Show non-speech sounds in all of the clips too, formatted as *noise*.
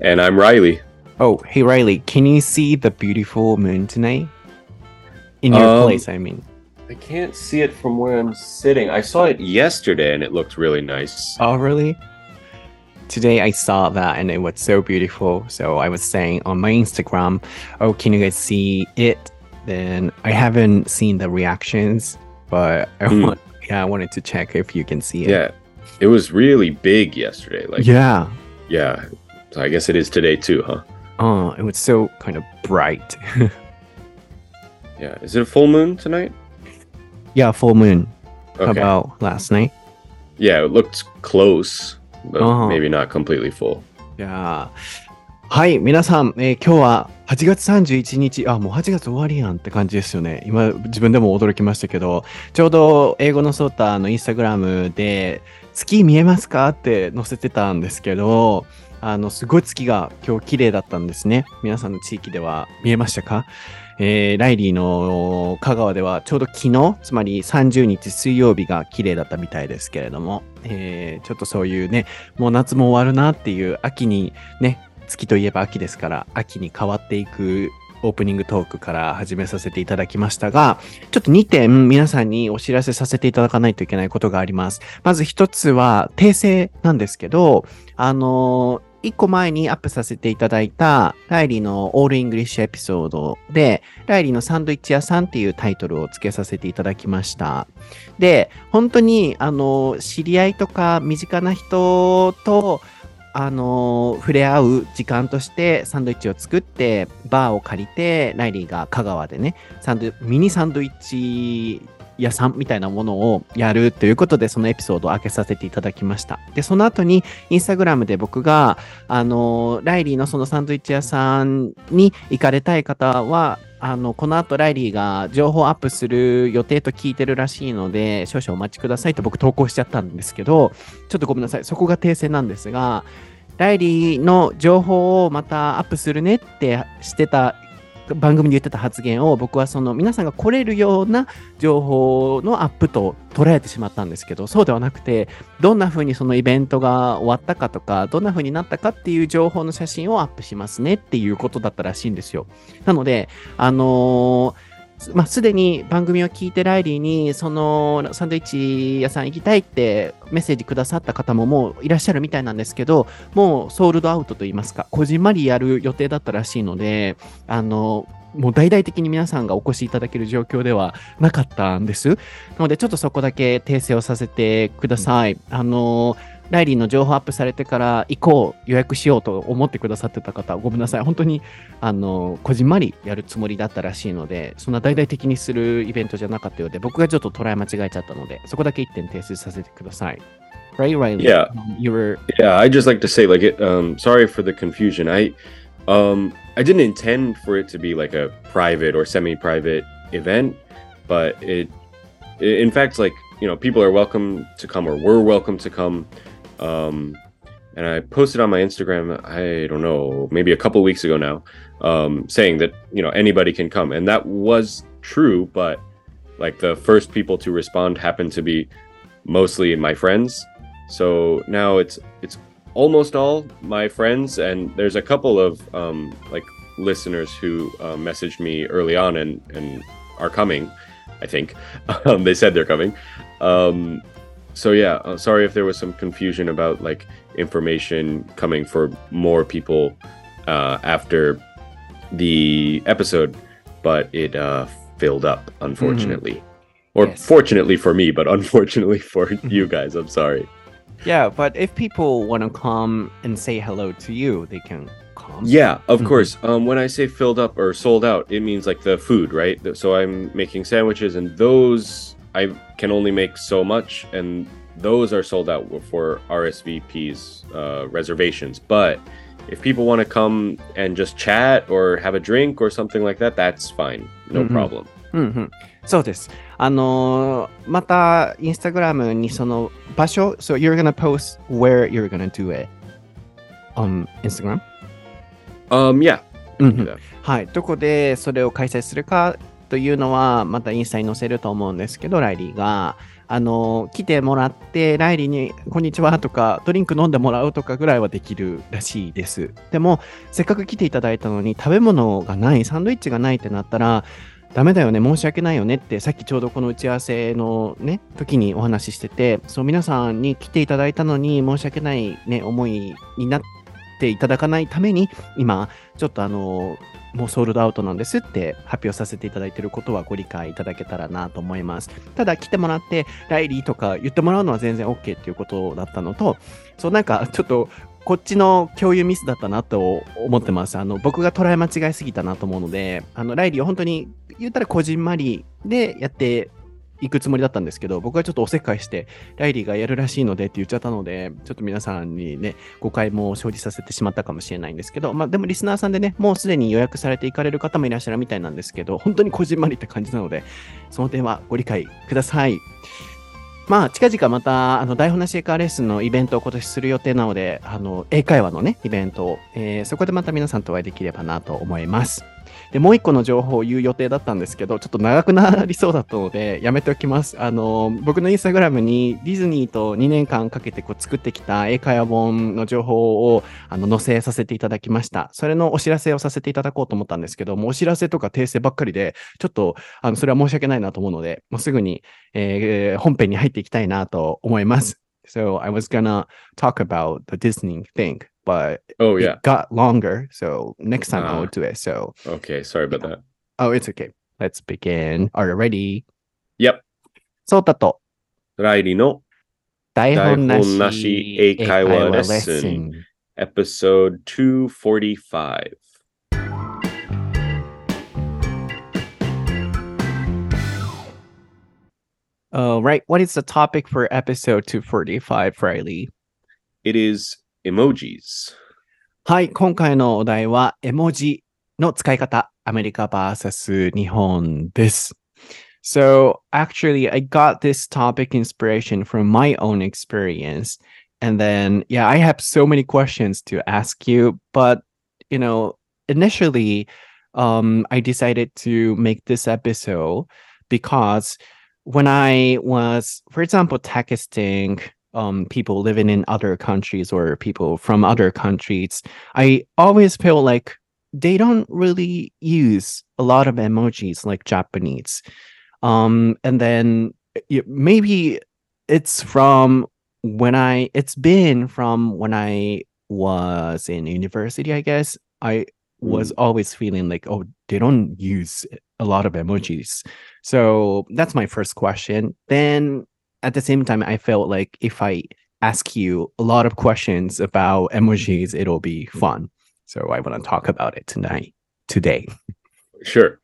And I'm Reilly. Oh, hey Reilly, can you see the beautiful moon tonight? In your um, place, I mean. I can't see it from where I'm sitting. I saw it yesterday and it looked really nice. Oh, really? Today I saw that and it was so beautiful. So I was saying on my Instagram, oh, can you guys see it? Then I haven't seen the reactions, but I mm. want yeah, I wanted to check if you can see it. Yeah. It was really big yesterday. Like yeah, yeah. So I guess it is today too, huh? Oh, it was so kind of bright. *laughs* yeah. Is it a full moon tonight? Yeah, full moon. Okay. How about last night? Yeah, it looked close, but uh-huh. maybe not completely full. Yeah. はい、皆さん、えー、今日は8月31日、あ、もう8月終わりやんって感じですよね。今、自分でも驚きましたけど、ちょうど英語のソータのインスタグラムで、月見えますか？って載せてたんですけど、あの、すごい月が今日綺麗だったんですね。皆さんの地域では見えましたか？えーライリーの香川ではちょうど昨日、つまり30日水曜日が綺麗だったみたいですけれども、えーちょっとそういうね、もう夏も終わるなっていう秋にね、月といえば秋ですから、秋に変わっていくオープニングトークから始めさせていただきましたが、ちょっと2点皆さんにお知らせさせていただかないといけないことがあります。まず1つは訂正なんですけど、あの1個前にアップさせていただいたライリーのオールイングリッシュエピソードで、ライリーのサンドイッチ屋さんっていうタイトルを付けさせていただきました。で、本当に、あの、知り合いとか身近な人と、あの触れ合う時間としてサンドイッチを作ってバーを借りてライリーが香川でねミニサンドイッチ屋さんみたいなものをやるということでそのエピソードを開けさせていただきました。でその後にインスタグラムで僕があのライリーのそのサンドイッチ屋さんに行かれたい方はあのこの後ライリーが情報アップする予定と聞いてるらしいので少々お待ちくださいと僕投稿しちゃったんですけどちょっとごめんなさい。そこが訂正なんですがライリーの情報をまたアップするねってしてた番組で言ってた発言を僕はその皆さんが来れるような情報のアップと捉えてしまったんですけどそうではなくてどんな風にそのイベントが終わったかとかどんな風になったかっていう情報の写真をアップしますねっていうことだったらしいんですよ。なのであのーまあ、すでに番組を聞いてライリーにそのサンドイッチ屋さん行きたいってメッセージくださった方ももういらっしゃるみたいなんですけどもうソールドアウトと言いますかこじんまりやる予定だったらしいのであのもう大々的に皆さんがお越しいただける状況ではなかったんです。なのでちょっとそこだけ訂正をさせてください。あのライリーの情報アップされてから行こう予約しようと思ってくださってた方ごめんなさい本当にあのこじんまりやるつもりだったらしいのでそんな大々的にするイベントじゃなかったようで僕がちょっと捉え間違えちゃったのでそこだけ一点訂正させてください。Right, Riley? Yeah. Um, you were Yeah, I just like to say like it um sorry for the confusion. I um I didn't intend for it to be like a private or semi-private event, but it in fact like, you know, people are welcome to come or were welcome to come. Um and I posted on my Instagram, I don't know, maybe a couple weeks ago now, um saying that, you know, anybody can come. And that was true, but like the first people to respond happened to be mostly my friends. So now it's it's almost all my friends, and there's a couple of um, like listeners who uh, messaged me early on and and are coming. I think *laughs* um, they said they're coming. Um, so yeah, uh, sorry if there was some confusion about like information coming for more people uh, after the episode, but it uh, filled up unfortunately. Or Yes. fortunately for me, but *laughs* unfortunately for *laughs* you guys. I'm sorry. Yeah, but if people want to come and say hello to you, they can come. Yeah, of Mhm. course. Um, when I say filled up or sold out, it means like the food, right? So I'm making sandwiches, and those I can only make so much, and those are sold out for RSVPs uh, reservations. But if people want to come and just chat or have a drink or something like that, that's fine. No Mhm. problem. うんうん、そうです。あのーまた、インスタグラムにその場所、so you're gonna post where you're gonna do it on Instagram? Um, yeah. うんう do ん that. はい。どこでそれを開催するか というのは、またインスタに載せると思うんですけど、ライリーが、あの、来てもらって、ライリーに、こんにちはとか、ドリンク飲んでもらうとかぐらいはできるらしいです。でも、せっかく来ていただいたのに、食べ物がない、サンドイッチがないってなったら、ダメだよね、申し訳ないよねって、さっきちょうどこの打ち合わせのね、時にお話ししてて、そう、皆さんに来ていただいたのに、申し訳ないね、思いになっていただかないために、今、ちょっとあの、もうソールドアウトなんですって発表させていただいていることはご理解いただけたらなと思います。ただ来てもらって、ライリーとか言ってもらうのは全然 OK っていうことだったのと、そうなんかちょっとこっちの共有ミスだったなと思ってます。あの僕が捉え間違いすぎたなと思うので、あのライリーは本当に言ったらこじんまりでやっていくつもりだったんですけど、僕はちょっとおせっかいして、ライリーがやるらしいのでって言っちゃったので、ちょっと皆さんにね、誤解も生じさせてしまったかもしれないんですけど、まあでもリスナーさんでね、もうすでに予約されていかれる方もいらっしゃるみたいなんですけど、本当にこじんまりって感じなので、その点はご理解ください。まあ、近々また、あの、台本なし英会話レッスンのイベントを今年する予定なので、あの、英会話のね、イベントを、えーそこでまた皆さんとお会いできればなと思います。で、もう一個の情報を言う予定だったんですけど、ちょっと長くなりそうだったので、*laughs* やめておきます。あの、僕のインスタグラムにディズニーと2年間かけてこう作ってきた英会話本の情報をあの載せさせていただきました。それのお知らせをさせていただこうと思ったんですけど、もうお知らせとか訂正ばっかりで、ちょっと、あの、それは申し訳ないなと思うので、もうすぐに、えー本編に入っていきたいなと思います。So I was gonna talk about the Disney thing, but oh yeah, got longer. So next time uh, I will do it. So okay, sorry about that. Oh, it's okay. Let's begin. Are you ready? Yep. ソータとライリの台本なし英会話レッスン Episode 245 All right. What is the topic for episode 245, Reilly? It is emojis. はい。今回のお題は、絵文字の使い方、アメリカ vs 日本です。So actually, I got this topic inspiration from my own experience. And then, yeah, I have so many questions to ask you. But, you know, initially, um, I decided to make this episode because when I was, for example, texting um, people living in other countries or people from other countries, I always feel like they don't really use a lot of emojis like Japanese. Um, and then maybe it's from when I, it's been from when I was in university, I guess. I was always feeling like, oh, they don't use a lot of emojis. So that's my first question. Then at the same time, I felt like if I ask you a lot of questions about emojis, it'll be fun. So I want to talk about it tonight, today. Sure.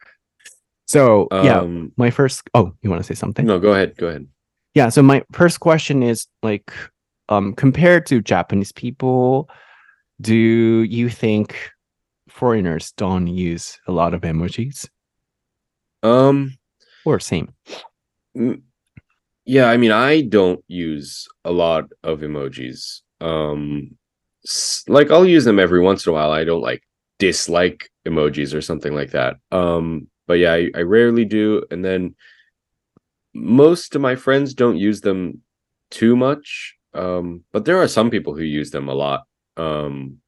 So yeah, Um, my first. Oh, you want to say something? No, go ahead. Go ahead. Yeah. So my first question is like, um, compared to Japanese people, do you think foreigners don't use a lot of emojis Um, or same? Yeah i mean i don't use a lot of emojis um like i'll use them every once in a while. I don't like dislike emojis or something like that um but yeah i, I rarely do and then most of my friends don't use them too much um but there are some people who use them a lot um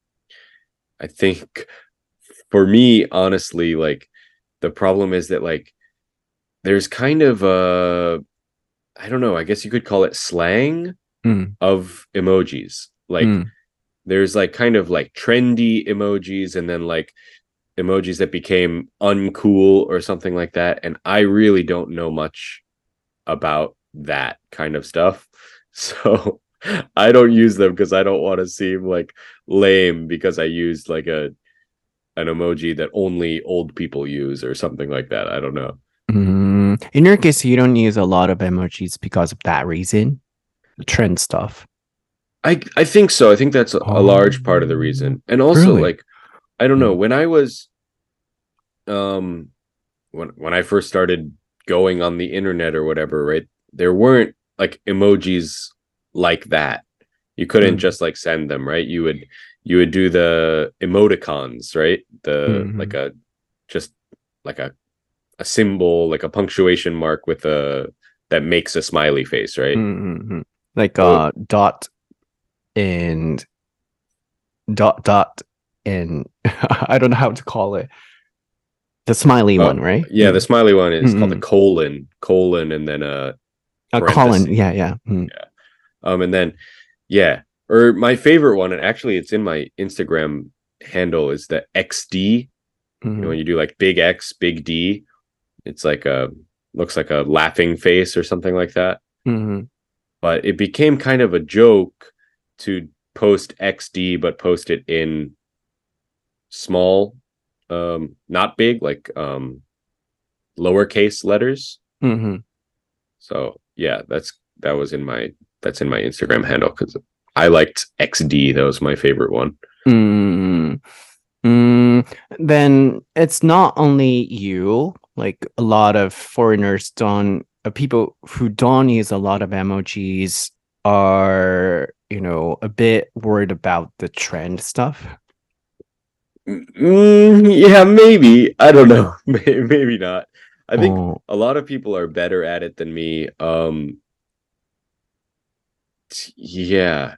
i think for me honestly like the problem is that like there's kind of a I don't know, I guess you could call it slang Mm. of emojis. Like Mm. there's like kind of like trendy emojis and then like emojis that became uncool or something like that. And I really don't know much about that kind of stuff. *laughs* So *laughs* I don't use them because I don't want to seem like lame because I used like a an emoji that only old people use or something like that. I don't know. Mm, in your case, you don't use a lot of emojis because of that reason, the trend stuff. I I think so. I think that's a, a large part of the reason. And also Really? like I don't know, when I was um when when I first started going on the internet or whatever, right? There weren't like emojis like that. You couldn't Mm. just like send them, right? You would you would do the emoticons, right? The Mhm. like a just like a a symbol like a punctuation mark with a that makes a smiley face right? Mm-hmm. like uh dot and dot dot and *laughs* i don't know how to call it. The smiley oh, one right? yeah the mm. smiley one is mm-hmm. called the colon colon and then a a colon yeah yeah. Mm. yeah. Um and then yeah or my favorite one and actually it's in my instagram handle is the xd mm-hmm. you know mm-hmm. when you do like big x big d? It's like a looks like a laughing face or something like that. Mhm. But it became kind of a joke to post XD, but post it in small, um, not big, like um, lowercase letters. Mm-hmm. So yeah, that's that was in my that's in my Instagram handle because I liked XD. That was my favorite one. Mm, mm, then it's not only you, like a lot of foreigners don't, uh, people who don't use a lot of emojis are, you know, a bit worried about the trend stuff. Mm, yeah, maybe. I don't know. *laughs* Maybe not. I think Oh, a lot of people are better at it than me. Um, yeah.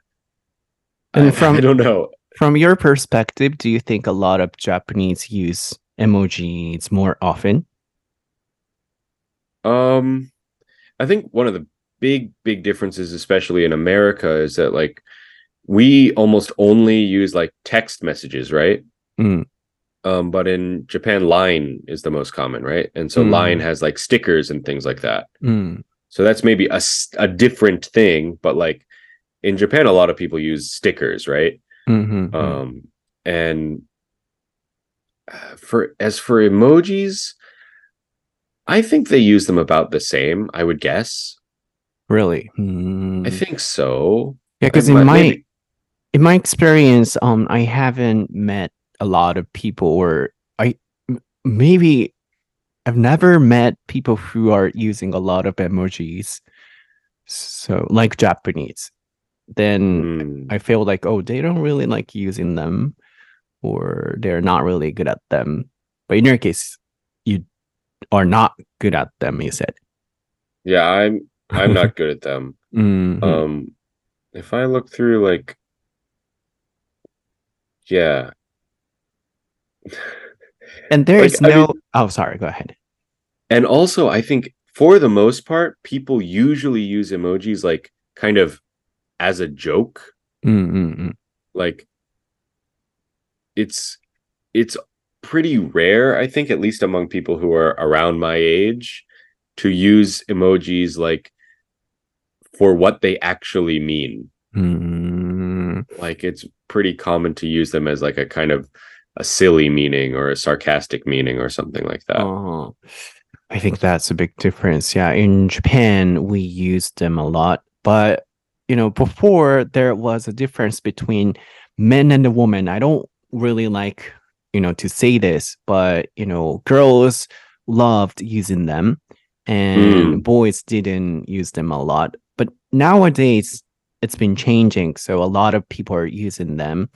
And I, from- I don't know. from your perspective, do you think a lot of Japanese use emojis more often? Um, I think one of the big, big differences, especially in America, is that like we almost only use like text messages, right? Mm. Um, but in Japan, line is the most common, right? And so Mm. line has like stickers and things like that. Mm. So that's maybe a, a different thing, but like in Japan, a lot of people use stickers, right? Mhm, mhm. Um, and uh, for as for emojis, I think they use them about the same. I would guess. really? Mm. I think so. Yeah, because in my maybe- in my experience, um, I haven't met a lot of people, or I m- maybe I've never met people who are using a lot of emojis. So, like Japanese, then Mm, I feel like oh, they don't really like using them, or they're not really good at them. But in your case, you are not good at them. You said. yeah, I'm I'm not *laughs* good at them. Mhm. Um, if I look through like, yeah, *laughs* and there like, is I no. mean- oh, sorry. Go ahead. and also I think for the most part, people usually use emojis like kind of as a joke. Mm-mm-mm. like it's it's pretty rare i think at least among people who are around my age to use emojis like for what they actually mean Mm. like it's pretty common to use them as like a kind of a silly meaning or a sarcastic meaning or something like that Oh, I think that's a big difference. Yeah, in Japan, we use them a lot, but you know, before there was a difference between men and the woman. I don't really like, you know, to say this, but you know, girls loved using them and boys didn't use them a lot. But nowadays, it's been changing. So a lot of people are using them.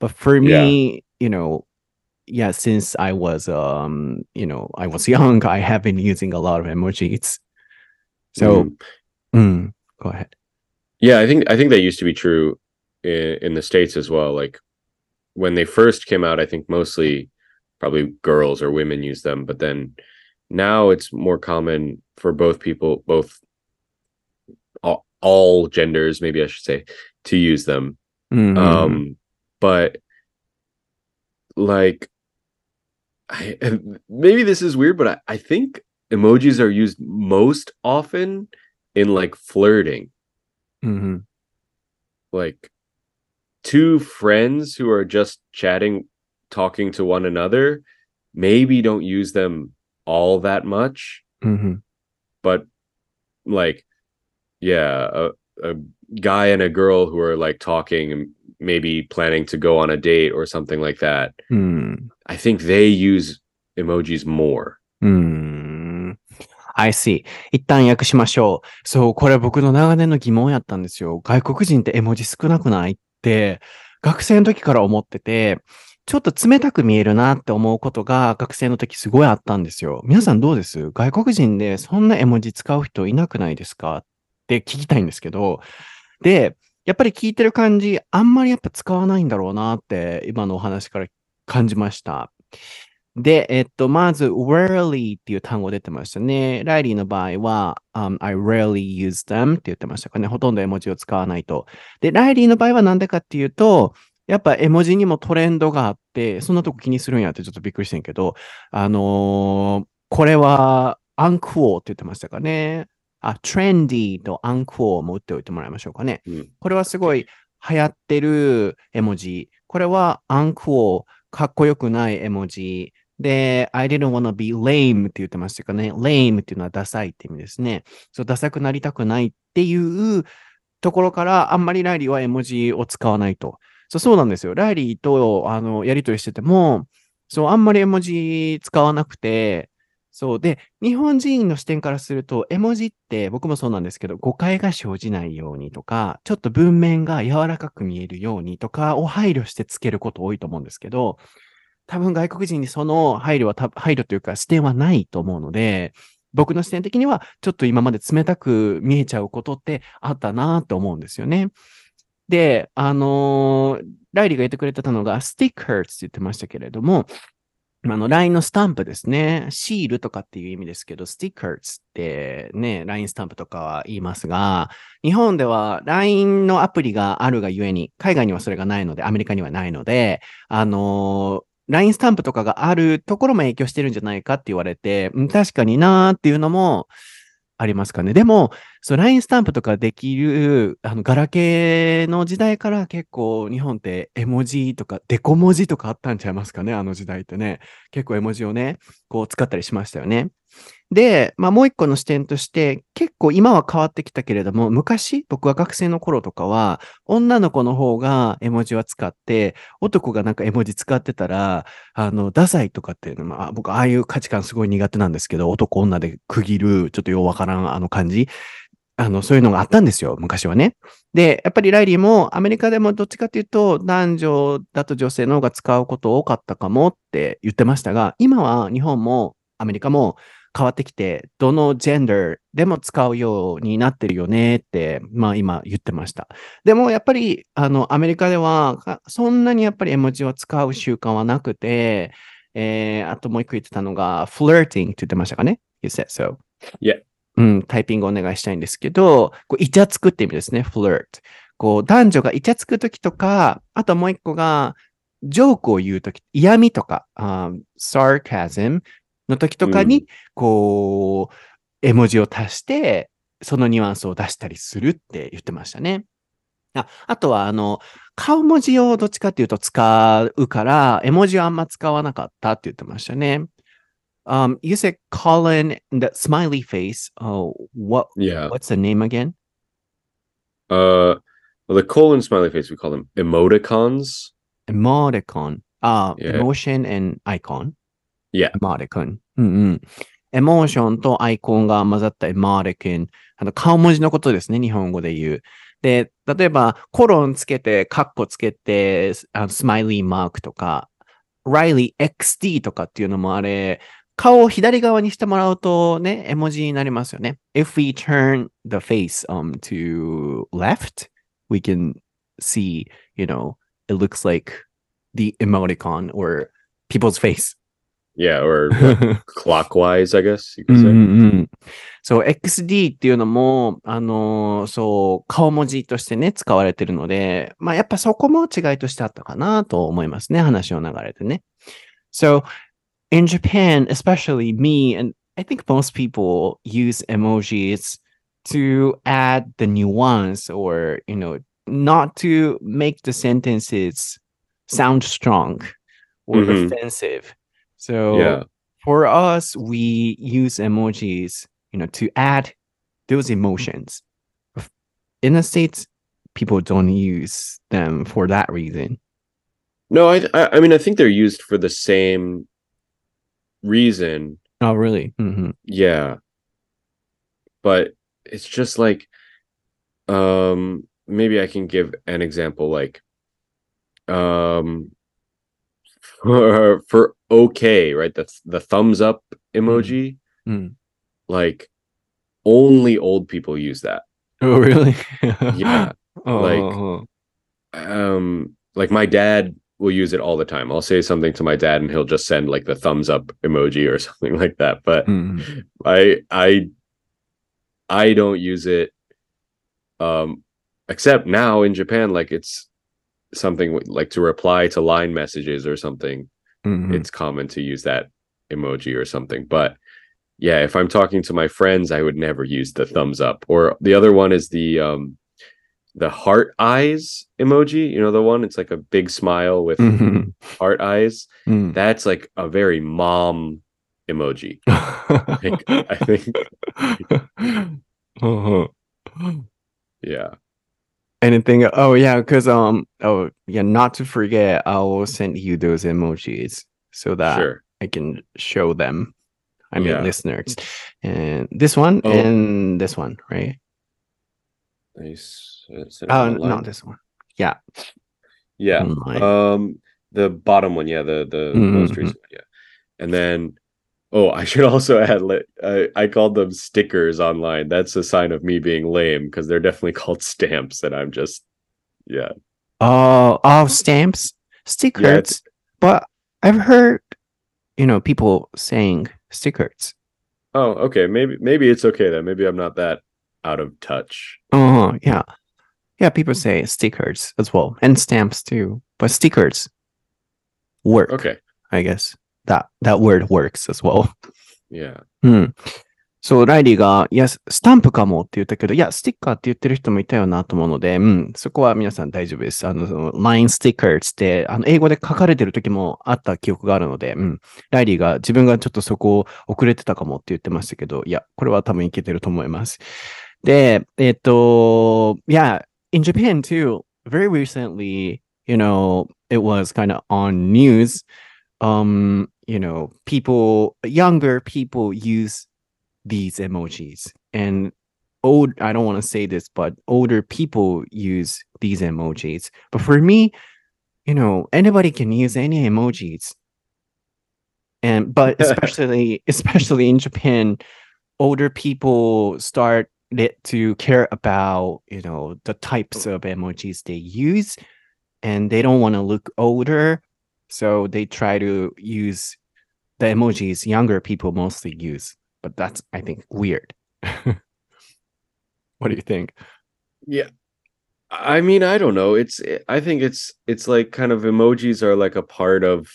But for Yeah. me, you know, yeah, since I was um, you know, I was *laughs* young, I have been using a lot of emojis. So, Mm. mm, go ahead. Yeah, I think I think that used to be true in, in the states as well. Like when they first came out, I think mostly probably girls or women use them, but then now it's more common for both people, both all, all genders, maybe I should say, to use them. Mhm. Um, but like, I, *laughs* maybe this is weird, but I, I think emojis are used most often in like flirting. Mhm. like two friends who are just chatting talking to one another maybe don't use them all that much Mhm. but like yeah a, a guy and a girl who are like talking and maybe planning to go on a date or something like that Mm. i think they use emojis more うーん。I see. 一旦訳しましょう。そう、これ僕の長年の疑問やったんですよ。外国人って絵文字少なくないって、 学生の時から思ってて、ちょっと冷たく見えるなって思うことが学生の時すごいあったんですよ。皆さんどうです？外国人でそんな絵文字使う人いなくないですか？って聞きたいんですけど、で、やっぱり聞いてる感じ、あんまりやっぱ使わないんだろうなって今のお話から感じました。で、えっと、まず、rarely っていう単語出てましたね。ライリーの場合は、um, I rarely use them って言ってましたかね。ほとんど絵文字を使わないと。で、ライリーの場合はなんでかっていうと、やっぱ絵文字にもトレンドがあって、そんなとこ気にするんやってちょっとびっくりしてんけど、あのーこれは、アンクオーって言ってましたかね。あ、trendy とアンクオーも打っておいてもらいましょうかね。うんこれはすごい流行ってる絵文字。これはアンクオー、かっこよくない絵文字。で、I didn't wanna be lame って言ってましたかね。lame っていうのはダサいって意味ですね。そう、ダサくなりたくないっていうところから、あんまりライリーは絵文字を使わないと。そう、そうなんですよ。ライリーと、あの、やりとりしてても、そう、あんまり絵文字使わなくて、そう。で、日本人の視点からすると、絵文字って僕もそうなんですけど、誤解が生じないようにとか、ちょっと文面が柔らかく見えるようにとかを配慮してつけること多いと思うんですけど、多分外国人にその配慮は、配慮というか視点はないと思うので、僕の視点的にはちょっと今まで冷たく見えちゃうことってあったなと思うんですよね。で、あのーライリーが言ってくれてたのが、stickers って言ってましたけれども、あの、LINE のスタンプですね。シールとかっていう意味ですけど、stickers ってね、LINE スタンプとかは言いますが、日本では LINE のアプリがあるがゆえに、海外にはそれがないので、アメリカにはないので、あのー LINE スタンプとかがあるところも影響してるんじゃないかって言われて、確かになーっていうのもありますかね。でも、そう、LINE スタンプとかできる、あの、ガラケーの時代から結構日本って絵文字とか、デコ文字とかあったんちゃいますかね、あの時代ってね。結構絵文字をね、こう使ったりしましたよね。で、まあもう一個の視点として、結構今は変わってきたけれども、昔、僕は学生の頃とかは、女の子の方が絵文字は使って、男がなんか絵文字使ってたら、あの、ダサいとかっていうのも、あ僕、ああいう価値観すごい苦手なんですけど、男女で区切る、ちょっとようわからんあの感じ。あの、そういうのがあったんですよ、昔はね。で、やっぱりライリーもアメリカでもどっちかっていうと、男女だと女性の方が使うこと多かったかもって言ってましたが、今は日本もアメリカも変わってきて、どのジェンダーでも使うようになってるよねって、まあ今言ってました。でもやっぱり、あの、アメリカでは、かそんなにやっぱり絵文字を使う習慣はなくて、えー、あともう一個言ってたのが、flirting って言ってましたかね ?You said so. Yeah. うん、タイピングお願いしたいんですけど、こうイチャつくって意味ですね、flirt。こう、男女がイチャつくときとか、あともう一個が、ジョークを言うとき、嫌味とか、あー sarcasm の時とかに、こう、絵文字を足して、そのニュアンスを出したりするって言ってましたね。ああとは、あの、顔文字をどっちかっていうと使うから、絵文字はあんま使わなかったって言ってましたね。Um, you said Colin, the smiley face. Oh, what? Yeah. What's the name again? Uh, well, the colon smiley face we call them emoticons. Emoticon. Ah, Yeah. emotion and icon. Yeah. Emoticon. うんうん。エモーションとアイコンが混ざったエモーティコン。あの、顔文字のことですね、日本語で言う。で、例えば、コロンつけて、カッコつけて、あのスマイリーマークとか、Riley XD とかっていうのもあれ、顔を左側にしてもらうとね、絵文字になりますよね。If we turn the face um, to left, we can see, you know, it looks like the emoticon or people's face. Yeah, or う *laughs* clockwise, I guess you ん could う say. んうんそう、XD っていうのも、あのーそう、顔文字としてね、使われてるので、まあ、やっぱそこも違いとしてあったかなと思いますね、話を流れてね。So, in Japan, especially me, and I think most people use emojis to add the nuance or, you know, not to make the sentences sound strong or Mhm. offensive. So, Yeah. for us, we use emojis, you know, to add those emotions. In the States, people don't use them for that reason. No, I, I mean I think they're used for the same reason. Oh, really? hmm Yeah. But it's just like um maybe I can give an example like um for, for okay, right? The the thumbs up emoji. Mm. mm. Like only old people use that. Oh really? *laughs* yeah. *laughs* Oh. Like oh, oh. um like my dad will use it all the time. I'll say something to my dad and he'll just send like the thumbs up emoji or *laughs* something like that. But mm. I I I don't use it um except now in Japan like it's something like to reply to line messages or something, mm-hmm. it's common to use that emoji or something. But yeah, if I'm talking to my friends, I would never use the thumbs up. Or the other one is the um the heart eyes emoji, you know the one it's like a big smile with mm-hmm. heart eyes. Mm. That's like a very mom emoji. *laughs* I think, I think. *laughs* uh-huh. Yeah. Anything? Oh yeah, because um oh yeah, not to forget, I will send you those emojis so that sure I can show them. I mean Yeah. listeners. And this one Oh. and this one, right? nice Oh not this one. Yeah. yeah online. Um, the bottom one, yeah, the the Mhm, most mhm. recent one, yeah. And then, oh, I should also *laughs* add, I I called them stickers online. That's a sign of me being lame because they're definitely *laughs* called stamps, and I'm just, yeah, Oh, oh, stamps, stickers. yeah. But I've heard, you know, people saying stickers. oh, okay. Maybe maybe it's okay then. Maybe I'm not that out of touch. Oh, yeah. Yeah, people say stickers as well, and stamps too. But stickers work, Okay, I guess. That that word works as well. yeah. うん。そう、ライリーが、いや、スタンプかもって言ったけど、いや、スティッカーって言ってる人もいたよなと思うので、うん、そこは皆さん大丈夫です。あの、その line stickers って、あの、英語で書かれてる時もあった記憶があるので、うん。ライリーが自分がちょっとそこを遅れてたかもって言ってましたけど、いや、これは多分いけてると思います。で、えっと、yeah, in Japan too, very recently, you know, it was kind of on news, um, you know, people, younger people use these emojis. And old i don't want to say this but older people use these emojis. But for me you know anybody can use any emojis. And but *laughs* especially especially in japan older people start to care about you know the types of emojis they use. And they don't want to look older so they try to use the emojis younger people mostly use but that's I think weird. *laughs* what do you think? Yeah. I mean, I don't know. It's I think it's it's like kind of emojis are like a part of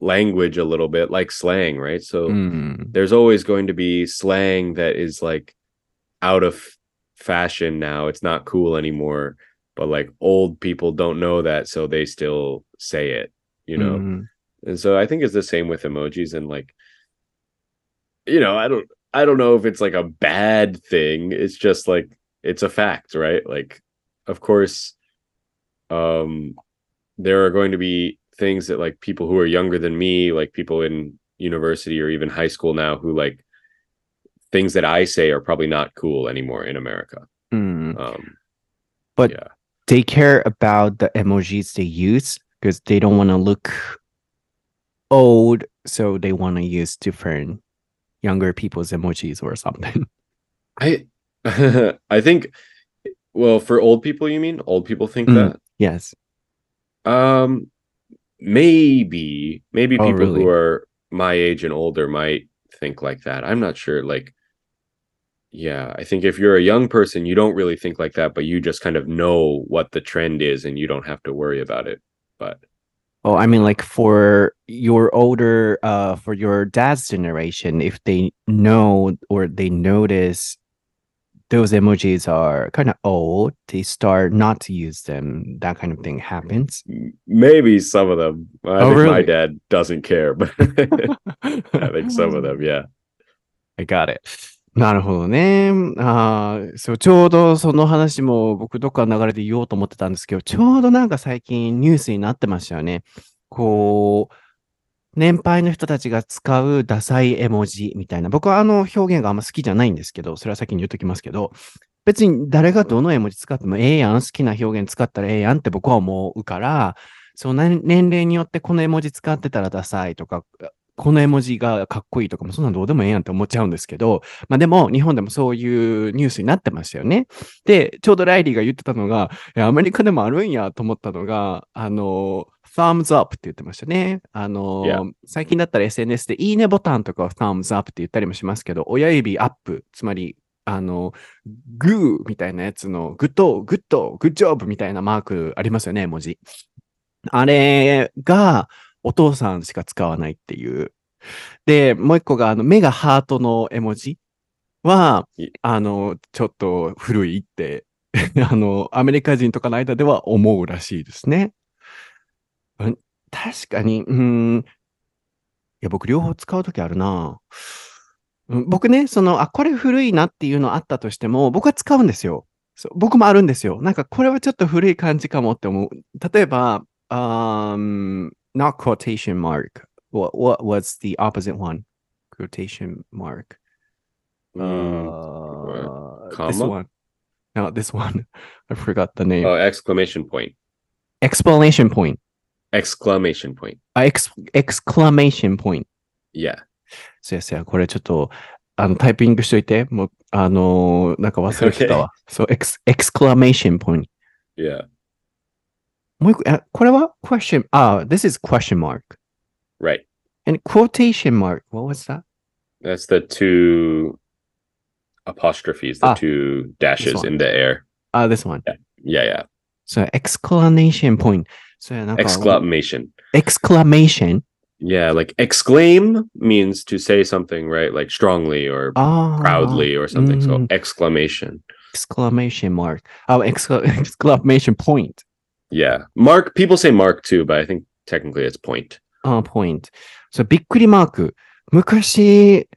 language a little bit, like slang, right? So Mm, there's always going to be slang that is like out of fashion now. It's not cool anymore. But like old people don't know that, so they still say it, you know? mm, And so I think it's the same with emojis and like you know, I don't I don't know if it's like a bad thing. It's just like it's a fact, right? Like of course um there are going to be things that like people who are younger than me, like people in university or even high school now who like things that I say are probably not cool anymore in America. mm. Um But yeah. they care about the emojis they use because they don't want to look old, so they want to use different younger people's emojis or something. *laughs* I *laughs* I think well for old people you mean? Old people think Mm. that? yes. Um, maybe, maybe Oh, people really? who are my age and older might think like that. I'm not sure. Like, yeah, I think if you're a young person, you don't really think like that, but you just kind of know what the trend is and you don't have to worry about it. But Oh, I mean, like for your older, uh, for your dad's generation, if they know or they notice those emojis are kind of old, they start not to use them. That kind of thing happens. maybe some of them. I Oh, think my dad doesn't care, but *laughs* I think some of them, yeah. I got it. なるほどね。あーそう、ちょうどその話も僕どっかの流れで言おうと思ってたんですけど、ちょうどなんか最近ニュースになってましたよね。こう、年配の人たちが使うダサい絵文字みたいな。僕はあの表現があんま好きじゃないんですけど、それは先に言っときますけど、別に誰がどの絵文字使ってもええやん、好きな表現使ったらええやんって僕は思うから、そう年齢によってこの絵文字使ってたらダサいとか、この絵文字がかっこいいとかもそんなのどうでもええやんって思っちゃうんですけど、まあでも日本でもそういうニュースになってましたよね。で、ちょうどライリーが言ってたのが、いやアメリカでもあるんやと思ったのが、あの、thumbs up って言ってましたね。あの、Yeah. 最近だったら SNS でいいねボタンとかは thumbs up って言ったりもしますけど、親指アップ、つまり、あの、グーみたいなやつの、グッド、グッド、グッジョブみたいなマークありますよね、文字。あれが、お父さんしか使わないっていう。で、もう一個が、あの、目がハートの絵文字は、いあの、ちょっと古いって、*laughs* あの、アメリカ人とかの間では思うらしいですね。うん確かに、うーん。いや、僕両方使うときあるなうん僕ね、その、あ、これ古いなっていうのあったとしても、僕は使うんですよ。僕もあるんですよ。なんか、これはちょっと古い感じかもって思う。例えば、um, not quotation mark. What, what was the opposite one? Quotation mark. Mm, Uh, this comma? one. No, this one. *laughs* I forgot the name. oh, exclamation point. Explanation point. Exclamation point. あ、エクス、exclamation point. Yeah. そうやそうや、これちょっと、あの、タイピングしといて。もう、あのーなんか忘れてたわ。そう、エクス、exclamation point. Yeah. もう一個、あこれは question, あ、this is question mark. Right. And quotation mark, what was that? That's the two apostrophes, the Ah, two dashes one. in the air. あ、this one. Yeah, yeah. そう、exclamation point. そうや、なんか、 Exclamation. exclamation. Yeah, like exclaim means to say something, right? Like strongly or あー proudly or something. So うん exclamation. exclamation mark. あ、excla- *laughs* exclamation point. Yeah. Mark, people say mark too, but I think technically it's point. あー、point. そう、びっくりマーク。昔、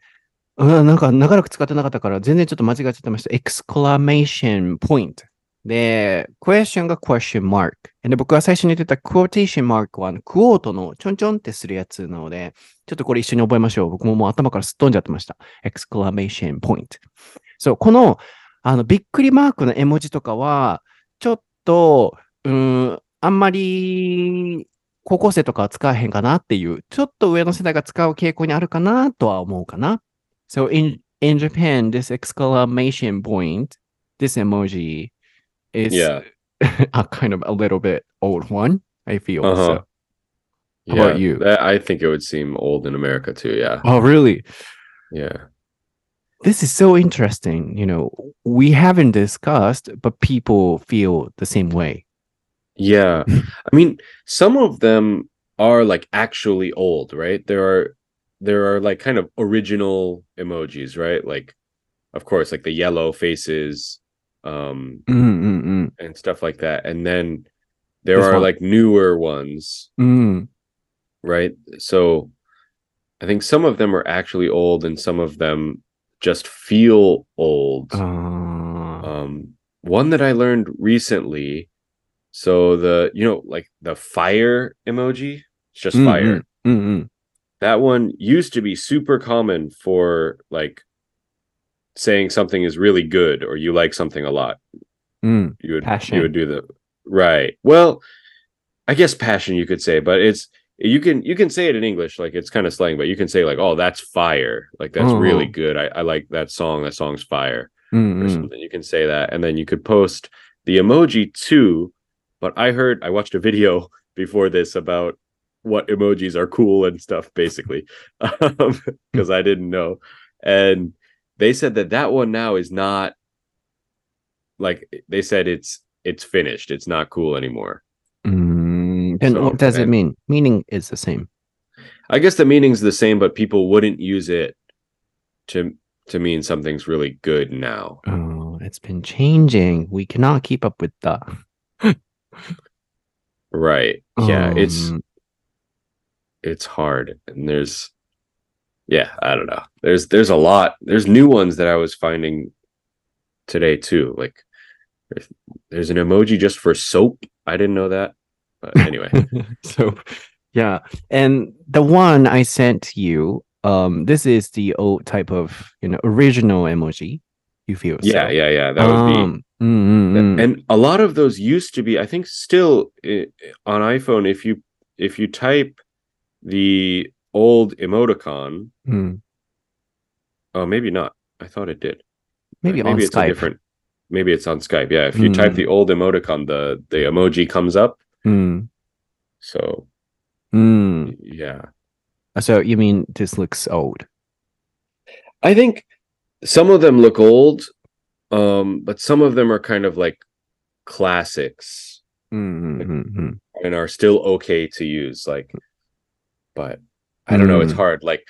うんなんか長らく使ってなかったから全然ちょっと間違えちゃってました。exclamation point。で、question が question mark。で、僕が最初に言ってた quotation mark は、クォートのちょんちょんってするやつなので、ちょっとこれ一緒に覚えましょう。僕ももう頭からすっ飛んじゃってました。exclamation point。そう、この、あの、びっくりマークの絵文字とかは、ちょっと、うーん、あんまり、高校生とかは使えへんかなっていう、ちょっと上の世代が使う傾向にあるかなとは思うかな。So in, in Japan, this exclamation point, this emoji is Yeah. *laughs* a kind of a little bit old one, I feel. Uh-huh. So. Yeah. How about you? That, I think it would seem old in America too. Yeah. Oh, really? Yeah. This is so interesting. You know, we haven't discussed, but people feel the same way. Yeah. *laughs* I mean, some of them are like actually old, right? There are there are like kind of original emojis, right? Like of course, like the yellow faces um mm, mm, mm. and stuff like that. And then there this are one. like newer ones. Mm-hmm. Right? So I think some of them are actually old and some of them just feel old. Uh... Um one that I learned recently so the you know like the fire emoji, it's just mm-hmm. fire. Mm-hmm. That one used to be super common for like saying something is really good or you like something a lot. Mm, you would passion. you would do the right. Well, I guess passion you could say, but it's you can you can say it in English, like it's kind of slang, but you can say like, oh, that's fire. Like that's oh. really good. I, I like that song. That song's fire. Mm-hmm. Or something. You can say that. And then you could post the emoji too but I heard I watched a video before this about what emojis are cool and stuff, basically, *laughs* um, hmm. because I didn't know, and they said that that one now is not like they said it's it's finished. It's not cool anymore. うーん Then So, what does it mean? Meaning is the same. I guess the meaning's the same, but people wouldn't use it to to mean something's really good now. Oh, it's been changing. We cannot keep up with that. Right? Yeah, it's Um, it's hard and there's yeah i don't know there's there's a lot there's new ones that i was finding today too like there's, there's an emoji just for soap i didn't know that but *laughs* anyway so yeah and the one i sent you um this is the old type of you know original emoji you feel yeah so. yeah yeah that would um う Mm-hmm. And a lot of those used to be, I think, still eh, on iPhone. If you if you type the old emoticon, mm. oh, maybe not. I thought it did. Maybe, maybe it's Skype. a different. Maybe it's on Skype. Yeah, if you mm. type hmm. the old emoticon, the the emoji comes up. Mm. So, hmm. yeah. Uh, so you mean this looks old? I think some of them look old um but some of them are kind of like classics mm-hmm, mm-hmm. and are still okay to use like but i don't know it's mm. hard like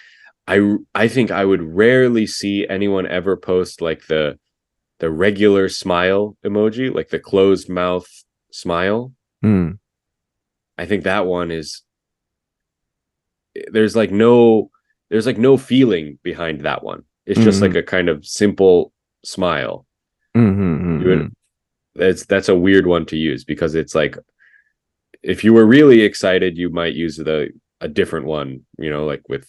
i i think i would rarely see anyone ever post like the the regular smile emoji like the closed mouth smile mm. i think that one is there's like no there's like no feeling behind that one it's just mm-hmm. like a kind of simple smile うんうんうんう You ん。 that's that's a weird one to use because it's like if you were really excited you might use the a different one you know like with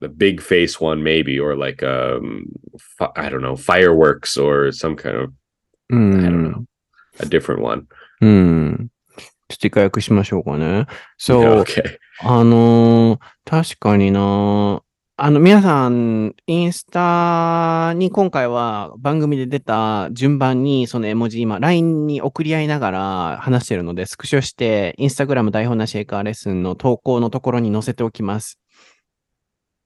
the big face one maybe or like um fi- i don't know fireworks or some kind of う i ん don't know a different one うん。ちょっと一回訳しましょうかね。そう、 okay *laughs* あのー確かにな あの、皆さん、インスタに今回は番組で出た順番にその絵文字今、LINE に送り合いながら話してるので、スクショして、インスタグラム台本なしエイカーレッスンの投稿のところに載せておきます。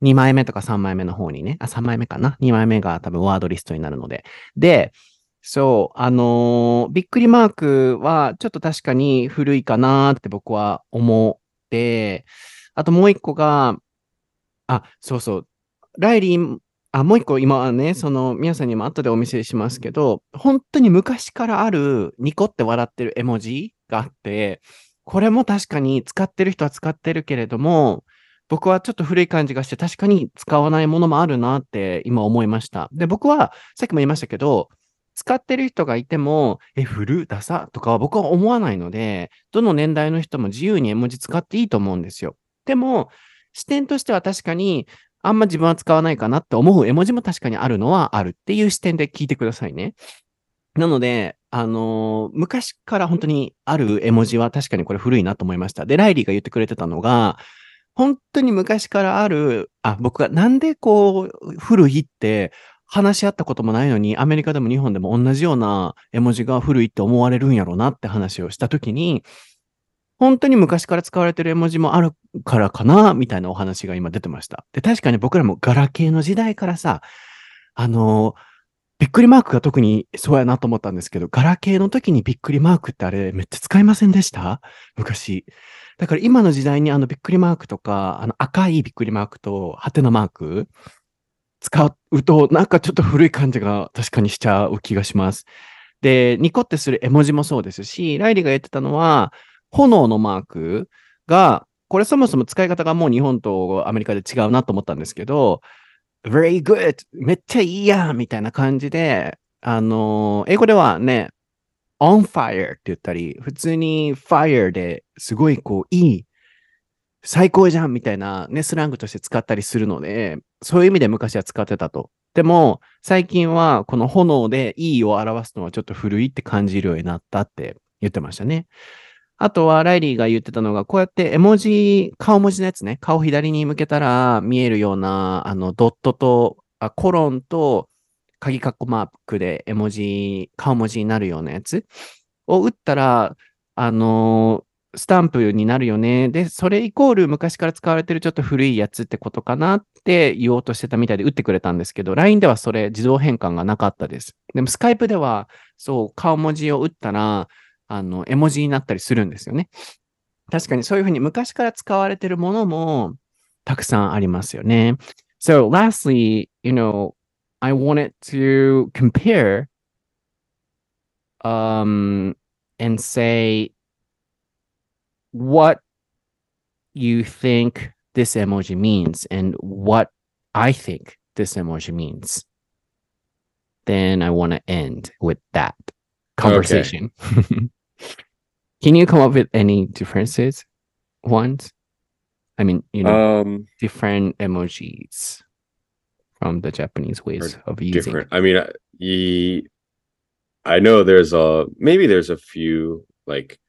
2枚目とか3枚目の方にね。あ、3枚目かな ?2 枚目が多分ワードリストになるので。で、そう、あのーびっくりマークはちょっと確かに古いかなって僕は思って、あともう一個が、あ、そうそう、ライリー、あ、もう一個今はね、その皆さんにも後でお見せしますけど、本当に昔からあるニコって笑ってる絵文字があって、これも確かに使ってる人は使ってるけれども、僕はちょっと古い感じがして確かに使わないものもあるなって今思いました。で、僕はさっきも言いましたけど、使ってる人がいても、え、古ダサ？とかは僕は思わないので、どの年代の人も自由に絵文字使っていいと思うんですよ。でも、視点としては確かに、あんま自分は使わないかなって思う絵文字も確かにあるのはあるっていう視点で聞いてくださいね。なので、あのー昔から本当にある絵文字は確かにこれ古いなと思いました。で、ライリーが言ってくれてたのが、本当に昔からある、あ、僕がなんでこう、古いって話し合ったこともないのに、アメリカでも日本でも同じような絵文字が古いって思われるんやろうなって話をしたときに、本当に昔から使われてる絵文字もあるからかな、みたいなお話が今出てました。で、確かに僕らもガラケーの時代からさ、あのびっくりマークが特にそうやなと思ったんですけど、ガラケーの時にびっくりマークってあれめっちゃ使いませんでした？昔。だから今の時代にあのびっくりマークとか、あの赤いびっくりマークとハテナマーク使うとなんかちょっと古い感じが確かにしちゃう気がします。で、ニコってする絵文字もそうですし、ライリーが言ってたのは、炎のマークが、これそもそも使い方がもう日本とアメリカで違うなと思ったんですけど、very good! めっちゃいいやみたいな感じで、あの英語ではね、on fire って言ったり、普通に fire ですごいこう、いい、最高じゃんみたいなね、スラングとして使ったりするので、そういう意味で昔は使ってたと。でも、最近はこの炎でいいを表すのはちょっと古いって感じるようになったって言ってましたね。あとは、ライリーが言ってたのが、こうやって絵文字、顔文字のやつね、顔左に向けたら見えるような、あの、ドットと、あコロンと、鍵括弧マークで絵文字、顔文字になるようなやつを打ったら、あのスタンプになるよね。で、それイコール昔から使われてるちょっと古いやつってことかなって言おうとしてたみたいで打ってくれたんですけど、LINE ではそれ自動変換がなかったです。でも、スカイプでは、そう、顔文字を打ったら、あの、絵文字になったりするんですよね。確かにそういうふうに昔から使われてるものもたくさんありますよね。So, lastly, you know, I wanted to compare um, and say what you think this emoji means and what I think this emoji means. Then I want to end with that conversation. *laughs* Can you come up with any differences? Ones? I mean, you know, um different emojis from the Japanese ways of using. different i mean ye I know there's a maybe there's a few like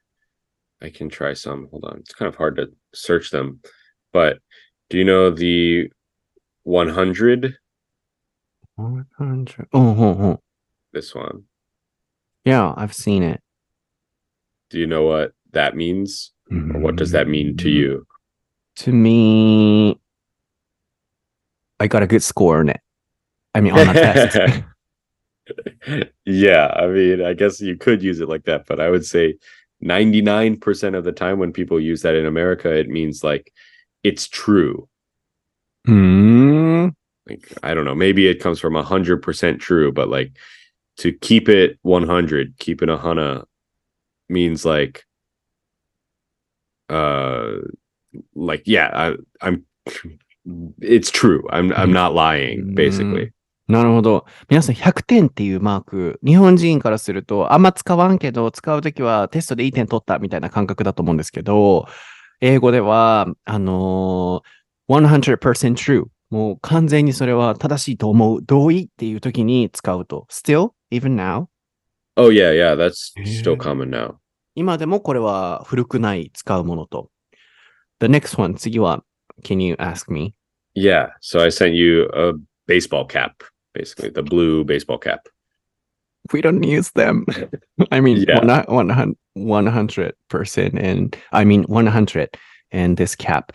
I can try some. Hold on. It's kind of hard to search them. But do you know the 100 100. Oh, oh, oh. this one? Yeah, I've seen it. Do you know what that means? Or what does that mean to you? To me, I got a good score on it. I mean, on the test. *laughs* yeah, I mean, I guess you could use it like that, but I would say 99% of the time when people use that in America, it means like it's true. Hmm. Like, I don't know, maybe it comes from 100% true, but like to keep it 100, keep it a hana means like, uh, like, yeah, I, I'm, it's true. I'm, I'm not lying, basically. なるほど。皆さん100点っていうマーク、日本人からするとあんま使わんけど、使うときはテストでいい点取ったみたいな感覚だと思うんですけど、英語では、あのー、100% true。もう完全にそれは正しいと思う。同意っていうときに使うと。Still? Even now? Oh, yeah, yeah, that's still Yeah. common now. 今でもこれは古くない使うものと。The next one, 次は、Can you ask me? Yeah, so I sent you a baseball cap, basically, the blue baseball cap. We don't use them. *laughs* I mean, Yeah. one, one, 100% and I mean 100 and this cap.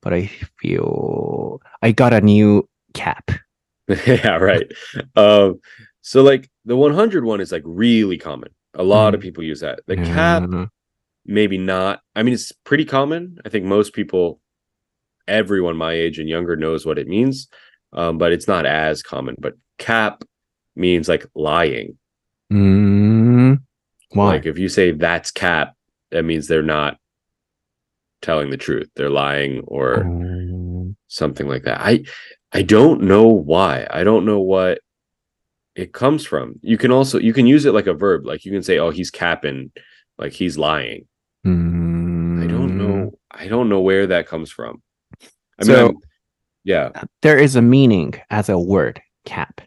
But I feel I got a new cap. *laughs* yeah, right. Um, so like the 100 one is like really common. A lot of Mm. people use that. The cap, maybe not. I mean, it's pretty common. I think most people, everyone my age and younger knows what it means, um, but it's not as common. But cap means like lying. Mm, why? Like if you say that's cap, that means they're not telling the truth. They're lying or Um, something like that. I I don't know why. I don't know what it comes from. You can also you can use it like a verb. Like you can say, "Oh, he's capping," like he's lying. I don't mm, know. I don't know where that comes from. I So- mean, I'm- yeah, There is a meaning as a word, cap,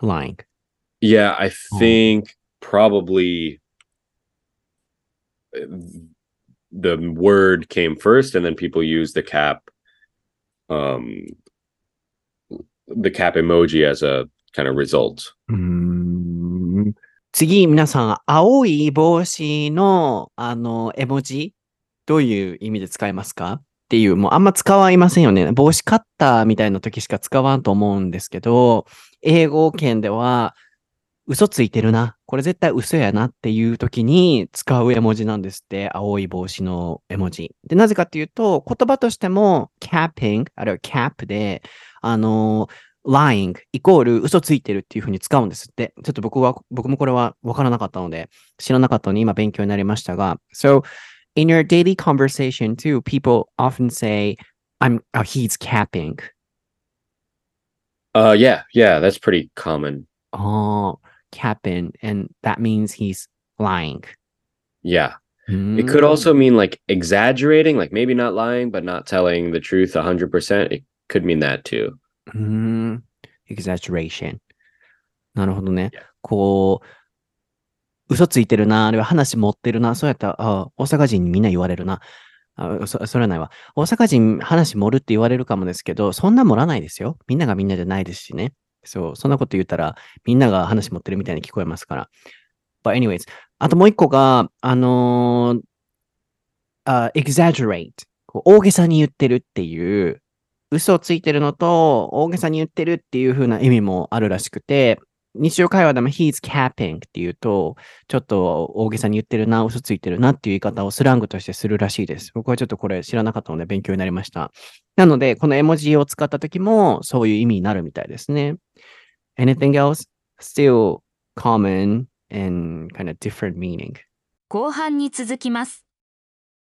lying. yeah. I Oh. think probably uh, the word came first, and then people use the cap, um, the cap emoji as a kind of result. うーん次、皆さん、青い帽子の、あの、絵文字、どういう意味で使いますかっていう、もうあんま使はいませんよね。帽子カッターみたいな時しか使わんと思うんですけど、英語圏では、嘘ついてるな。これ絶対嘘やなっていう時に使う絵文字なんですって。青い帽子の絵文字。で、なぜかっていうと、言葉としても、capping、あるいは cap で、あの、lying イコール嘘ついてるっていう風に使うんですって。ちょっと僕は、僕もこれは分からなかったので、知らなかったのに今勉強になりましたが。So, in your daily conversation too, people often say, I'm, oh, he's capping. Uh, yeah, yeah, that's pretty common. Oh, capping. And that means he's lying. Yeah. It could Mm. also mean like exaggerating, like maybe not lying, but not telling the truth 100%. It could mean that too. うーん exaggeration. なるほどね。こう、嘘ついてるな、あるいは話持ってるな、そうやったら、あ大阪人にみんな言われるな。あそそれはないわ。大阪人話盛るって言われるかもですけど、そんな盛らないですよ。みんながみんなじゃないですしね。そう、そんなこと言ったら、みんなが話持ってるみたいに聞こえますから。But anyways, あともう一個が、あのーあ exaggerate。大げさに言ってるっていう、嘘をついてるのと、大げさに言ってるっていう風な意味もあるらしくて、日常会話でも he's capping っていうと、ちょっと大げさに言ってるな、嘘ついてるなっていう言い方をスラングとしてするらしいです。僕はちょっとこれ知らなかったので勉強になりました。なので、この絵文字を使った時もそういう意味になるみたいですね。Anything else? Still common and kind of different meaning. 後半に続きます。